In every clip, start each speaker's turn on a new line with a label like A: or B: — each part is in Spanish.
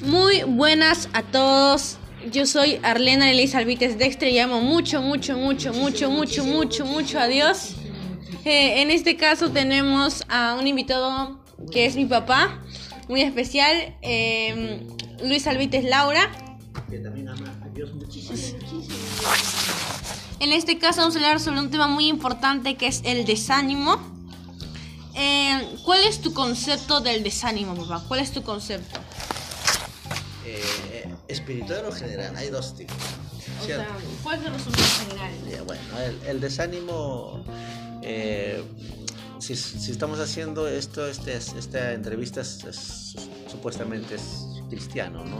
A: Muy buenas a todos. Yo soy Arlena Elisa Alvites Dextre y amo mucho, mucho, mucho, mucho, mucho, mucho, mucho a Dios. Eh, en este caso tenemos a un invitado que es mi papá, muy especial, eh, Luis Alvites Laura. Que también ama a Dios muchísimo. En este caso vamos a hablar sobre un tema muy importante que es el desánimo. Eh, ¿Cuál es tu concepto del desánimo, papá? ¿Cuál es tu concepto?
B: Eh, espiritual o general, hay dos tipos.
A: O sea, ¿cuál es el general?
B: bueno, el, desánimo, eh, si, estamos haciendo esto, este, esta entrevista supuestamente es cristiano, ¿no?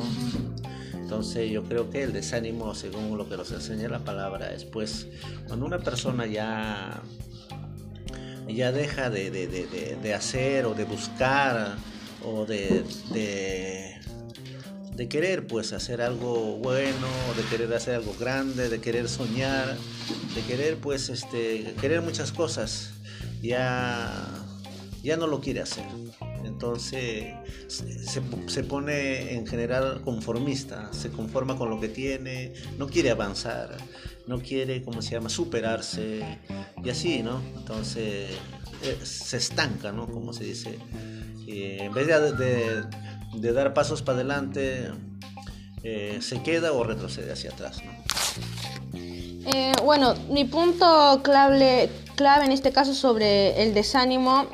B: Entonces yo creo que el desánimo, según lo que nos enseña la palabra, es pues cuando una persona ya, ya deja de, de hacer o de buscar o de, de querer pues hacer algo bueno, de querer hacer algo grande, de querer soñar, de querer pues este, querer muchas cosas, ya, ya no lo quiere hacer. Entonces se, se, pone en general conformista, se conforma con lo que tiene, no quiere avanzar, no quiere, ¿cómo se llama?, superarse y así, ¿no? Entonces eh, se estanca, ¿no? Como se dice. en vez de de dar pasos para adelante, eh, se queda o retrocede hacia atrás.
A: Eh, bueno, mi punto clave, clave en este caso sobre el desánimo,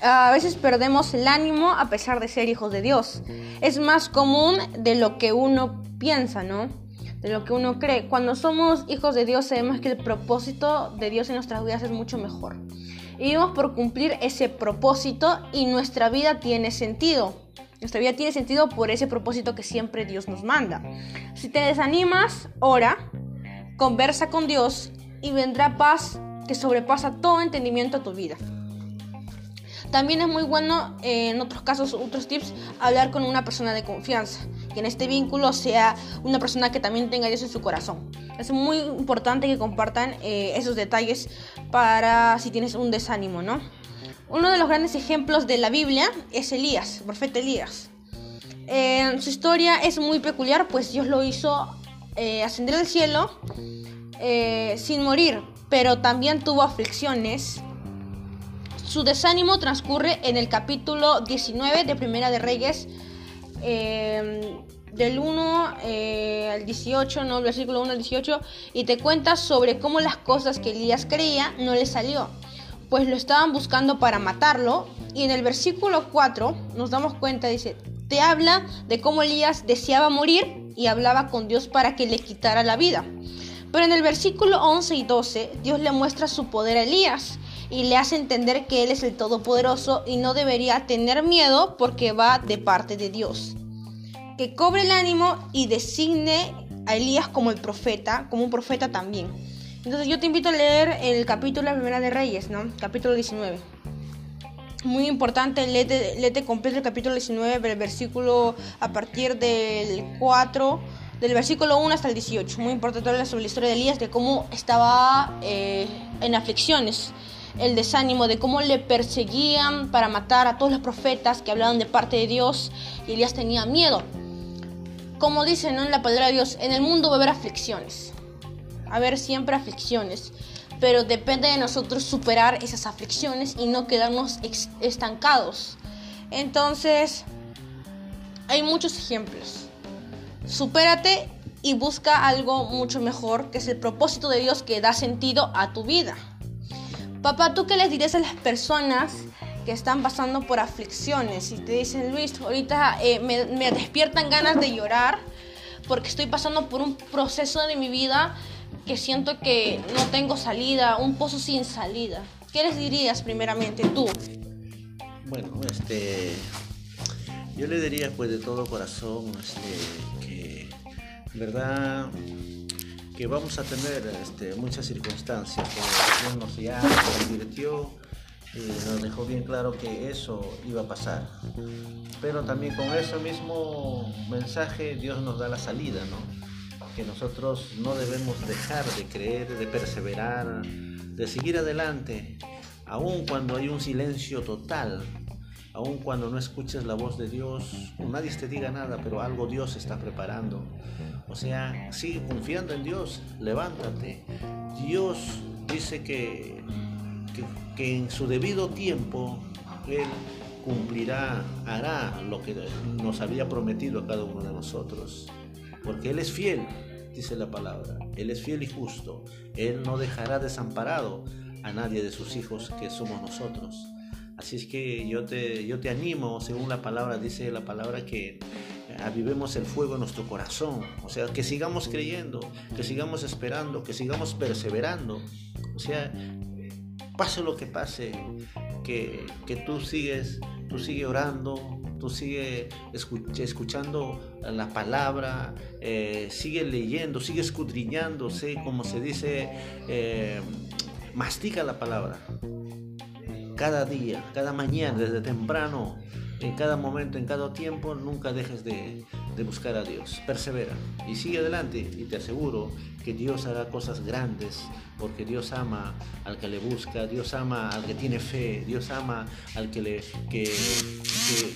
A: a veces perdemos el ánimo a pesar de ser hijos de Dios. Es más común de lo que uno piensa, ¿no? De lo que uno cree. Cuando somos hijos de Dios sabemos que el propósito de Dios en nuestras vidas es mucho mejor. Y vivimos por cumplir ese propósito y nuestra vida tiene sentido. Nuestra vida tiene sentido por ese propósito que siempre Dios nos manda. Si te desanimas, ora, conversa con Dios y vendrá paz que sobrepasa todo entendimiento a tu vida. También es muy bueno, eh, en otros casos, otros tips, hablar con una persona de confianza. Que en este vínculo sea una persona que también tenga Dios en su corazón. Es muy importante que compartan eh, esos detalles para si tienes un desánimo, ¿no? Uno de los grandes ejemplos de la Biblia es Elías, el profeta Elías. Eh, su historia es muy peculiar, pues Dios lo hizo eh, ascender al cielo sin morir, pero también tuvo aflicciones. Su desánimo transcurre en el capítulo 19 de Primera de Reyes, del 1 al 18, no, versículo 1 al 18, y te cuenta sobre cómo las cosas que Elías creía no le salió pues lo estaban buscando para matarlo. Y en el versículo 4 nos damos cuenta, dice, te habla de cómo Elías deseaba morir y hablaba con Dios para que le quitara la vida. Pero en el versículo 11 y 12 Dios le muestra su poder a Elías y le hace entender que Él es el Todopoderoso y no debería tener miedo porque va de parte de Dios. Que cobre el ánimo y designe a Elías como el profeta, como un profeta también. Entonces yo te invito a leer el capítulo La Primera de Reyes, ¿no? Capítulo 19. Muy importante, léete, completo el capítulo 19, el versículo a partir del 4, del versículo 1 hasta el 18. Muy importante hablar sobre la historia de Elías, de cómo estaba eh, en aflicciones, el desánimo, de cómo le perseguían para matar a todos los profetas que hablaban de parte de Dios y Elías tenía miedo. Como dicen en la palabra de Dios, en el mundo va a haber aflicciones haber siempre aflicciones, pero depende de nosotros superar esas aflicciones y no quedarnos estancados. Entonces, hay muchos ejemplos. Supérate y busca algo mucho mejor, que es el propósito de Dios que da sentido a tu vida. Papá, ¿tú qué les dirías a las personas que están pasando por aflicciones y te dicen, Luis, ahorita eh, me, despiertan ganas de llorar porque estoy pasando por un proceso de mi vida que siento que no tengo salida, un pozo sin salida. ¿Qué les dirías primeramente tú?
B: Bueno, este, yo le diría pues de todo corazón este, que, verdad, que vamos a tener este, muchas circunstancias, Dios nos ya nos advirtió y nos dejó bien claro que eso iba a pasar. Pero también con ese mismo mensaje Dios nos da la salida, ¿no? que nosotros no debemos dejar de creer, de perseverar, de seguir adelante, aun cuando hay un silencio total, aun cuando no escuches la voz de Dios, nadie te diga nada, pero algo Dios está preparando. O sea, sigue confiando en Dios, levántate. Dios dice que, que, en su debido tiempo Él cumplirá, hará lo que nos había prometido a cada uno de nosotros. Porque Él es fiel, dice la palabra. Él es fiel y justo. Él no dejará desamparado a nadie de sus hijos que somos nosotros. Así es que yo te, yo te animo, según la palabra, dice la palabra que avivemos el fuego en nuestro corazón. O sea, que sigamos creyendo, que sigamos esperando, que sigamos perseverando. O sea, pase lo que pase, que, que tú sigues, tú sigue orando, tú sigue escuchando la palabra, eh, sigue leyendo, sigue escudriñándose, como se dice, eh, mastica la palabra. Cada día, cada mañana, desde temprano, en cada momento, en cada tiempo, nunca dejes de, buscar a Dios. Persevera y sigue adelante y te aseguro que Dios hará cosas grandes porque Dios ama al que le busca, Dios ama al que tiene fe, Dios ama al que le que,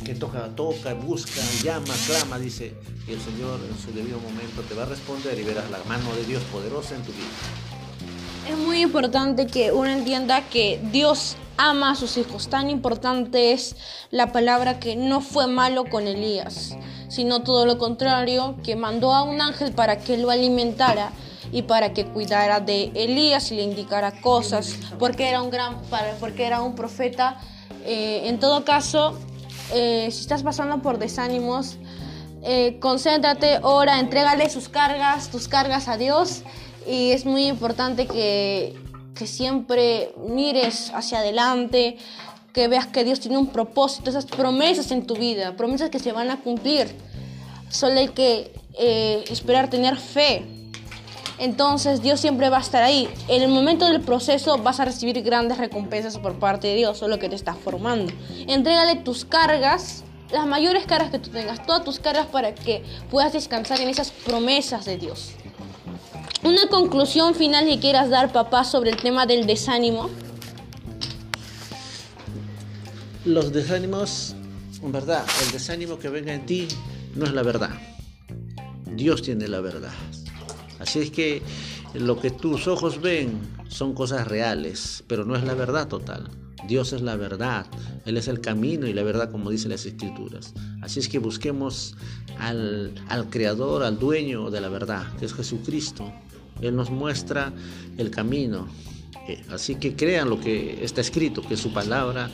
B: que, toca, toca, busca, llama, clama, dice, y el Señor en su debido momento te va a responder y verás la mano de Dios poderosa en tu vida.
A: Es muy importante que uno entienda que Dios ama a sus hijos. Tan importante es la palabra que no fue malo con Elías, sino todo lo contrario, que mandó a un ángel para que lo alimentara y para que cuidara de Elías y le indicara cosas, porque era un gran, porque era un profeta. Eh, en todo caso, eh, si estás pasando por desánimos, eh, concéntrate, ora, entrégale sus cargas, tus cargas a Dios y es muy importante que que siempre mires hacia adelante, que veas que Dios tiene un propósito, esas promesas en tu vida, promesas que se van a cumplir. Solo hay que eh, esperar tener fe. Entonces Dios siempre va a estar ahí. En el momento del proceso vas a recibir grandes recompensas por parte de Dios, solo que te está formando. Entrégale tus cargas, las mayores cargas que tú tengas, todas tus cargas para que puedas descansar en esas promesas de Dios. Una conclusión final que quieras dar, papá, sobre el tema del desánimo.
B: Los desánimos, en verdad, el desánimo que venga en ti no es la verdad. Dios tiene la verdad. Así es que lo que tus ojos ven son cosas reales, pero no es la verdad total. Dios es la verdad, Él es el camino y la verdad como dicen las escrituras. Así es que busquemos al, al creador, al dueño de la verdad, que es Jesucristo, él nos muestra el camino. Eh, así que crean lo que está escrito, que es su palabra,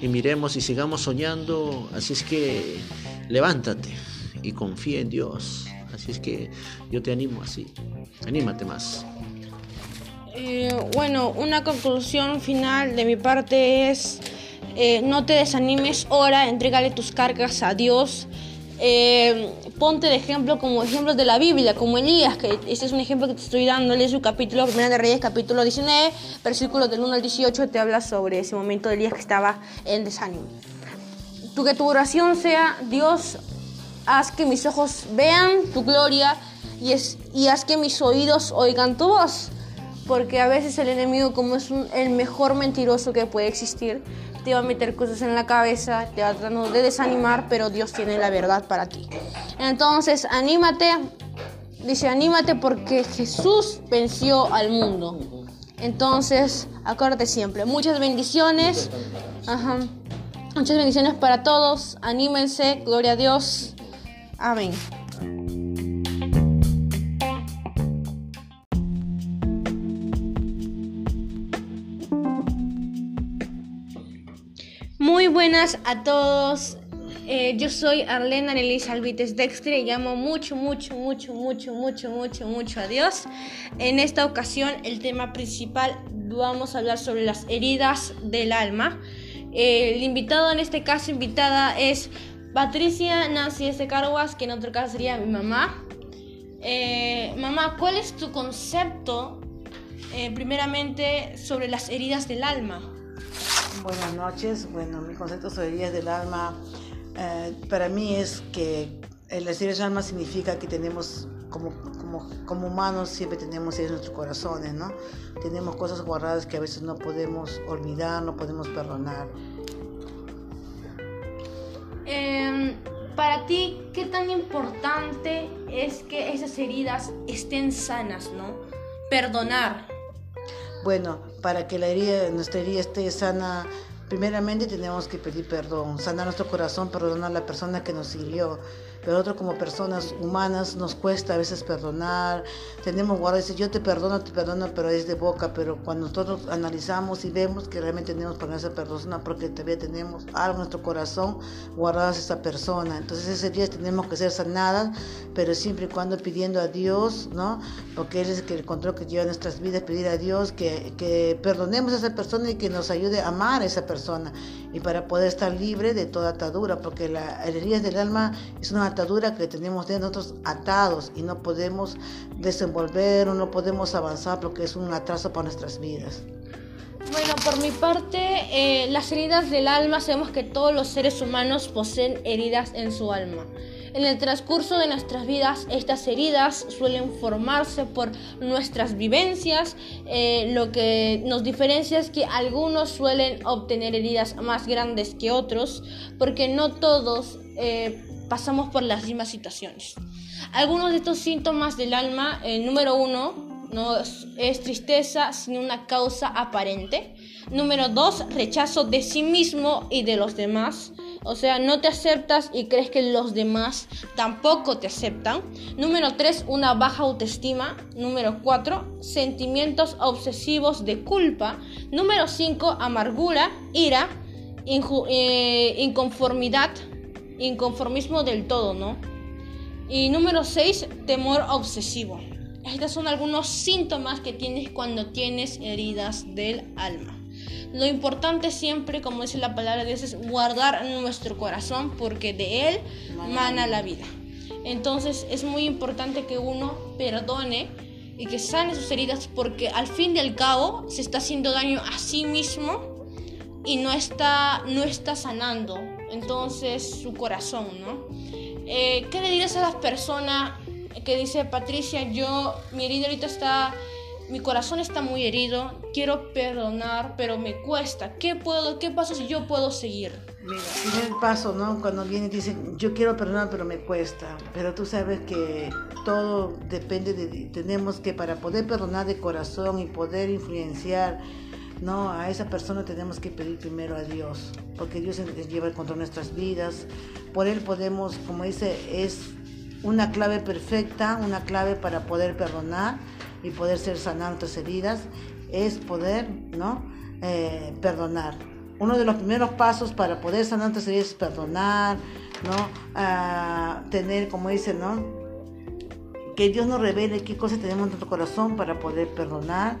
B: y miremos y sigamos soñando. Así es que levántate y confía en Dios. Así es que yo te animo así. Anímate más.
A: Eh, bueno, una conclusión final de mi parte es, eh, no te desanimes, ora, entrégale tus cargas a Dios. Eh, ponte de ejemplo como ejemplos de la Biblia, como Elías, que este es un ejemplo que te estoy dando, lee su capítulo, Primera de Reyes, capítulo 19, versículos del 1 al 18, te habla sobre ese momento de Elías que estaba en desánimo. Tu, que tu oración sea, Dios, haz que mis ojos vean tu gloria y, es, y haz que mis oídos oigan tu voz. Porque a veces el enemigo, como es el mejor mentiroso que puede existir, te va a meter cosas en la cabeza, te va a tratar de desanimar, pero Dios tiene la verdad para ti. Entonces, anímate, dice, anímate porque Jesús venció al mundo. Entonces, acuérdate siempre, muchas bendiciones. Muchas bendiciones para todos. Anímense, gloria a Dios. Amén. Buenas a todos. Eh, yo soy Arlena Annelise Alvites Dextre y amo mucho, mucho, mucho, mucho, mucho, mucho, mucho a Dios. En esta ocasión, el tema principal, vamos a hablar sobre las heridas del alma. el invitado en este caso, invitada, es Patricia Nancy S. Carguas, que en otro caso sería mi mamá. Eh, mamá, ¿cuál es tu concepto, eh, primeramente, sobre las heridas del alma?
C: Buenas noches. Bueno, mi concepto sobre heridas del alma eh, para mí es que el heridas del alma significa que tenemos, como, como, como humanos, siempre tenemos heridas en nuestros corazones, ¿no? Tenemos cosas guardadas que a veces no podemos olvidar, no podemos perdonar.
A: Em, para ti, ¿qué tan importante es que esas heridas estén sanas, no? Perdonar.
C: Bueno, para que la herida, nuestra herida esté sana, primeramente tenemos que pedir perdón, sanar nuestro corazón, perdonar a la persona que nos hirió pero otros como personas humanas nos cuesta a veces perdonar, tenemos guardar, dice yo te perdono, te perdono, pero es de boca, pero cuando nosotros analizamos y vemos que realmente tenemos para esa persona, porque todavía tenemos algo en nuestro corazón guardado a esa persona, entonces ese día tenemos que ser sanadas, pero siempre y cuando pidiendo a Dios, ¿no? Porque Él es el control que lleva nuestras vidas, pedir a Dios que, que perdonemos a esa persona y que nos ayude a amar a esa persona y para poder estar libre de toda atadura, porque la herida del alma es una que tenemos de nosotros atados y no podemos desenvolver o no podemos avanzar porque es un atraso para nuestras vidas.
A: Bueno, por mi parte, eh, las heridas del alma, sabemos que todos los seres humanos poseen heridas en su alma. En el transcurso de nuestras vidas, estas heridas suelen formarse por nuestras vivencias. Eh, lo que nos diferencia es que algunos suelen obtener heridas más grandes que otros, porque no todos eh, pasamos por las mismas situaciones. Algunos de estos síntomas del alma, número uno, no es, tristeza sin una causa aparente. Número dos, rechazo de sí mismo y de los demás. O sea, no te aceptas y crees que los demás tampoco te aceptan. Número tres, una baja autoestima. Número cuatro, sentimientos obsesivos de culpa. Número cinco, amargura, ira, eh, inconformidad, inconformismo del todo, ¿no? Y número 6, temor obsesivo. Estos son algunos síntomas que tienes cuando tienes heridas del alma. Lo importante siempre, como dice la palabra de Dios, es guardar nuestro corazón porque de él mana la vida. Entonces es muy importante que uno perdone y que sane sus heridas porque al fin y al cabo se está haciendo daño a sí mismo y no está, no está sanando entonces su corazón, ¿no? Eh, ¿Qué le dirías a las personas que dice Patricia, yo, mi herida ahorita está, mi corazón está muy herido, quiero perdonar, pero me cuesta. ¿Qué puedo, qué pasa si yo puedo seguir?
C: Mira, primer paso, ¿no? Cuando viene y dicen, yo quiero perdonar, pero me cuesta. Pero tú sabes que todo depende de, tenemos que para poder perdonar de corazón y poder influenciar no, a esa persona tenemos que pedir primero a Dios, porque Dios lleva el control de nuestras vidas. Por Él podemos, como dice, es una clave perfecta, una clave para poder perdonar y poder ser sanar nuestras heridas, es poder, ¿no? Eh, perdonar. Uno de los primeros pasos para poder sanar nuestras heridas es perdonar, ¿no? Ah, tener, como dice, ¿no? Que Dios nos revele qué cosas tenemos en nuestro corazón para poder perdonar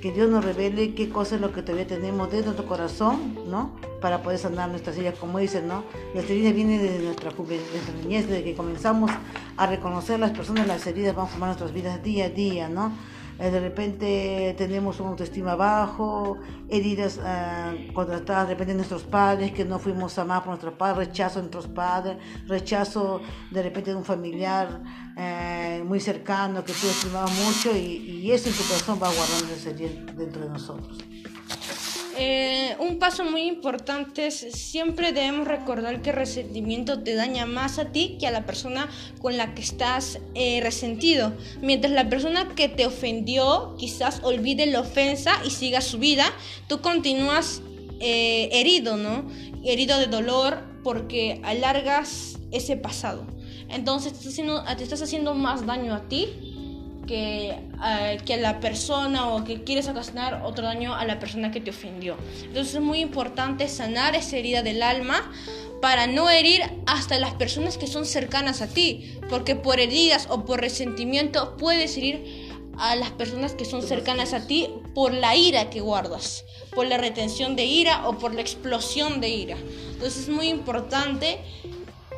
C: que Dios nos revele qué cosa es lo que todavía tenemos dentro de nuestro corazón, ¿no? Para poder sanar nuestras heridas, como dicen, ¿no? Las heridas vienen desde nuestra, nuestra niñez, desde que comenzamos a reconocer las personas, las heridas van a formar nuestras vidas día a día, ¿no? Eh, de repente tenemos una autoestima bajo, heridas uh, contratadas de repente de nuestros padres, que no fuimos amados por nuestros padres, rechazo de nuestros padres, rechazo de repente de un familiar eh, muy cercano que tú estimabas mucho y, y eso en tu corazón va guardando ese dentro de nosotros.
A: Eh, un paso muy importante es siempre debemos recordar que resentimiento te daña más a ti que a la persona con la que estás eh, resentido. Mientras la persona que te ofendió quizás olvide la ofensa y siga su vida, tú continúas eh, herido, ¿no? Herido de dolor porque alargas ese pasado. Entonces te estás haciendo más daño a ti que, uh, que a la persona o que quieres ocasionar otro daño a la persona que te ofendió. Entonces es muy importante sanar esa herida del alma para no herir hasta las personas que son cercanas a ti, porque por heridas o por resentimiento puedes herir a las personas que son cercanas a ti por la ira que guardas, por la retención de ira o por la explosión de ira. Entonces es muy importante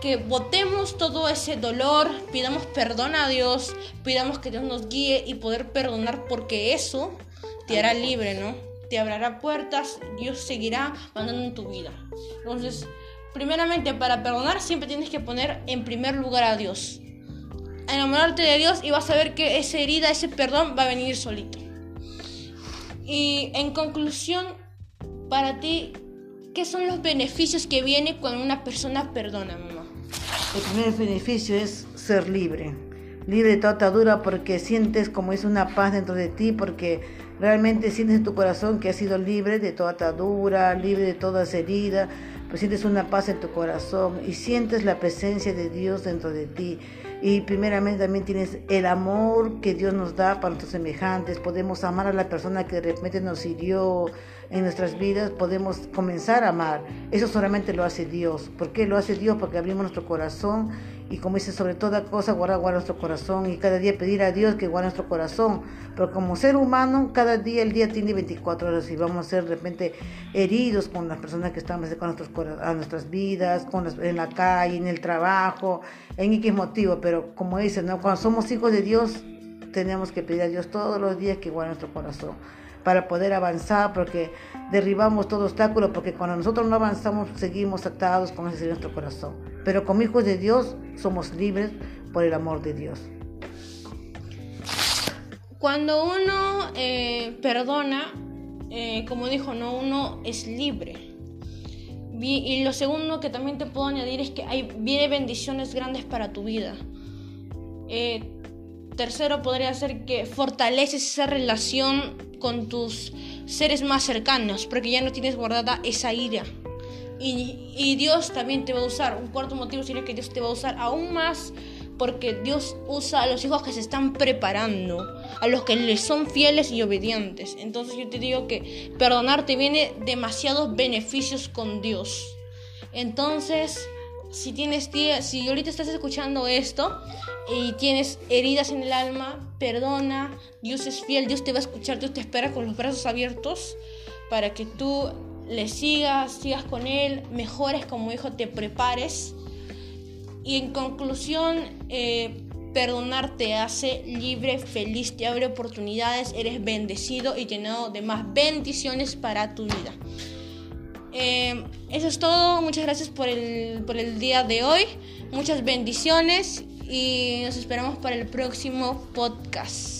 A: que botemos todo ese dolor, pidamos perdón a Dios, pidamos que Dios nos guíe y poder perdonar porque eso te hará libre, ¿no? Te abrirá puertas, Dios seguirá mandando en tu vida. Entonces, primeramente para perdonar siempre tienes que poner en primer lugar a Dios. Enamorarte de Dios y vas a ver que esa herida, ese perdón va a venir solito. Y en conclusión, para ti, ¿qué son los beneficios que viene cuando una persona perdona, mamá?
C: El primer beneficio es ser libre, libre de toda atadura porque sientes como es una paz dentro de ti, porque realmente sientes en tu corazón que has sido libre de toda atadura, libre de todas heridas, pues sientes una paz en tu corazón y sientes la presencia de Dios dentro de ti. Y primeramente también tienes el amor que Dios nos da para nuestros semejantes. Podemos amar a la persona que de repente nos hirió en nuestras vidas. Podemos comenzar a amar. Eso solamente lo hace Dios. ¿Por qué lo hace Dios? Porque abrimos nuestro corazón y como dice, sobre toda cosa, guardar, nuestro corazón y cada día pedir a Dios que guarde nuestro corazón. Pero como ser humano, cada día, el día tiene 24 horas y vamos a ser de repente heridos con las personas que están con nuestros, a nuestras vidas, con en la calle, en el trabajo, en X motivo. Pero como dice, ¿no? cuando somos hijos de Dios, tenemos que pedir a Dios todos los días que guarde nuestro corazón para poder avanzar, porque derribamos todo obstáculo, porque cuando nosotros no avanzamos seguimos atados con ese nuestro corazón. Pero como hijos de Dios somos libres por el amor de Dios.
A: Cuando uno eh, perdona, eh, como dijo, no, uno es libre. Y lo segundo que también te puedo añadir es que hay, viene bendiciones grandes para tu vida. Eh, tercero podría ser que fortaleces esa relación con tus seres más cercanos, porque ya no tienes guardada esa ira. Y, Dios también te va a usar. Un cuarto motivo sería que Dios te va a usar aún más porque Dios usa a los hijos que se están preparando, a los que les son fieles y obedientes. Entonces yo te digo que perdonarte viene demasiados beneficios con Dios. Entonces, si tienes si ahorita estás escuchando esto y tienes heridas en el alma, perdona, Dios es fiel, Dios te va a escuchar, Dios te espera con los brazos abiertos para que tú le sigas, sigas con él, mejores como hijo, te prepares. Y en conclusión, eh, perdonar te hace libre, feliz, te abre oportunidades, eres bendecido y llenado de más bendiciones para tu vida. Eh, eso es todo, muchas gracias por el, por el día de hoy, muchas bendiciones y nos esperamos para el próximo podcast.